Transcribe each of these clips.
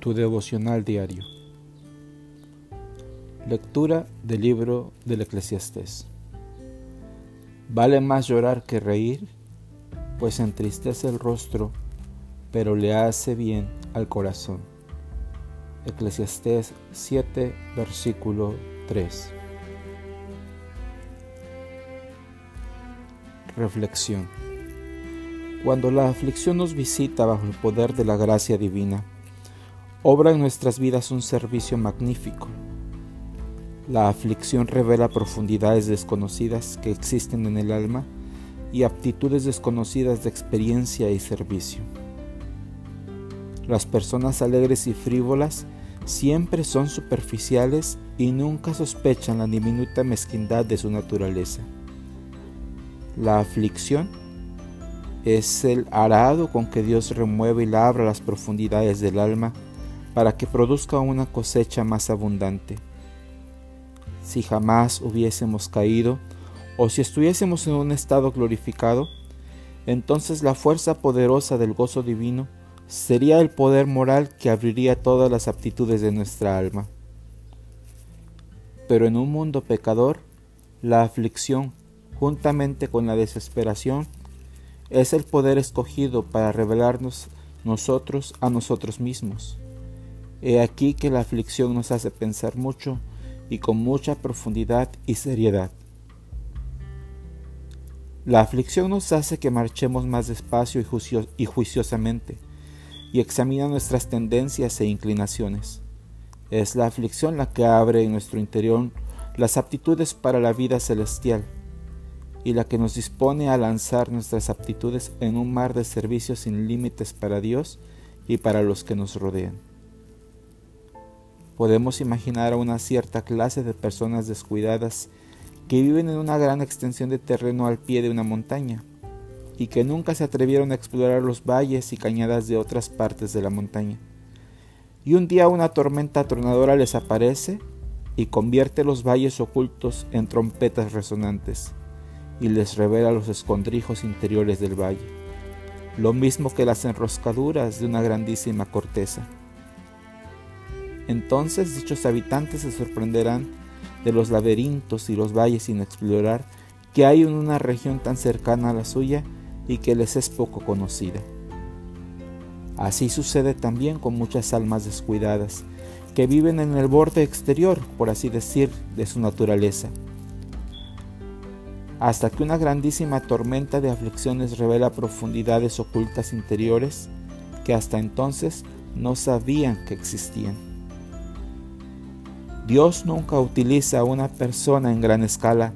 tu devocional diario. Lectura del libro del Eclesiastés. Vale más llorar que reír, pues entristece el rostro, pero le hace bien al corazón. Eclesiastés 7, versículo 3. Reflexión. Cuando la aflicción nos visita bajo el poder de la gracia divina, obra en nuestras vidas un servicio magnífico. La aflicción revela profundidades desconocidas que existen en el alma y aptitudes desconocidas de experiencia y servicio. Las personas alegres y frívolas siempre son superficiales y nunca sospechan la diminuta mezquindad de su naturaleza. La aflicción es el arado con que Dios remueve y labra las profundidades del alma para que produzca una cosecha más abundante. Si jamás hubiésemos caído, o si estuviésemos en un estado glorificado, entonces la fuerza poderosa del gozo divino sería el poder moral que abriría todas las aptitudes de nuestra alma. Pero en un mundo pecador, la aflicción, juntamente con la desesperación, es el poder escogido para revelarnos nosotros a nosotros mismos. He aquí que la aflicción nos hace pensar mucho y con mucha profundidad y seriedad. La aflicción nos hace que marchemos más despacio y, juiciosamente y examina nuestras tendencias e inclinaciones. Es la aflicción la que abre en nuestro interior las aptitudes para la vida celestial y la que nos dispone a lanzar nuestras aptitudes en un mar de servicios sin límites para Dios y para los que nos rodean. Podemos imaginar a una cierta clase de personas descuidadas que viven en una gran extensión de terreno al pie de una montaña y que nunca se atrevieron a explorar los valles y cañadas de otras partes de la montaña. Y un día una tormenta tronadora les aparece y convierte los valles ocultos en trompetas resonantes y les revela los escondrijos interiores del valle, lo mismo que las enroscaduras de una grandísima corteza. Entonces dichos habitantes se sorprenderán de los laberintos y los valles sin explorar que hay en una región tan cercana a la suya y que les es poco conocida. Así sucede también con muchas almas descuidadas, que viven en el borde exterior, por así decir, de su naturaleza, hasta que una grandísima tormenta de aflicciones revela profundidades ocultas interiores que hasta entonces no sabían que existían. Dios nunca utiliza a una persona en gran escala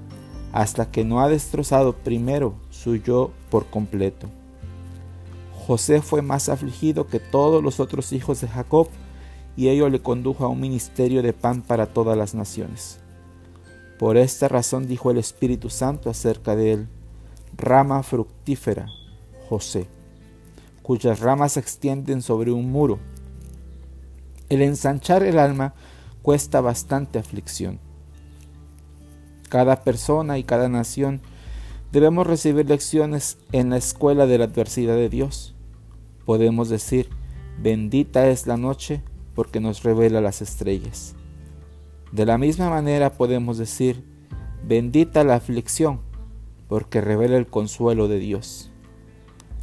hasta que no ha destrozado primero su yo por completo. José fue más afligido que todos los otros hijos de Jacob y ello le condujo a un ministerio de pan para todas las naciones. Por esta razón dijo el Espíritu Santo acerca de él, rama fructífera, José, cuyas ramas se extienden sobre un muro. El ensanchar el alma cuesta bastante aflicción. Cada persona y cada nación debemos recibir lecciones en la escuela de la adversidad de Dios. Podemos decir, bendita es la noche porque nos revela las estrellas. De la misma manera podemos decir, bendita la aflicción, porque revela el consuelo de Dios.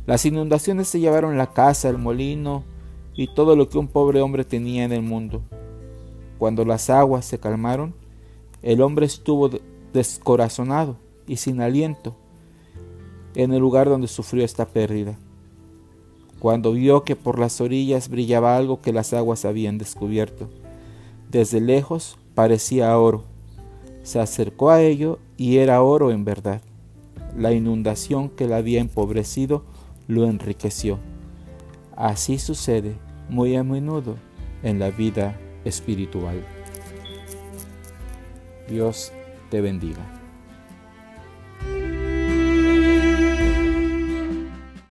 Las inundaciones se llevaron la casa, el molino y todo lo que un pobre hombre tenía en el mundo. Cuando las aguas se calmaron, el hombre estuvo descorazonado y sin aliento en el lugar donde sufrió esta pérdida. Cuando vio que por las orillas brillaba algo que las aguas habían descubierto, desde lejos parecía oro. Se acercó a ello y era oro en verdad. La inundación que la había empobrecido lo enriqueció. Así sucede muy a menudo en la vida espiritual. Dios te bendiga.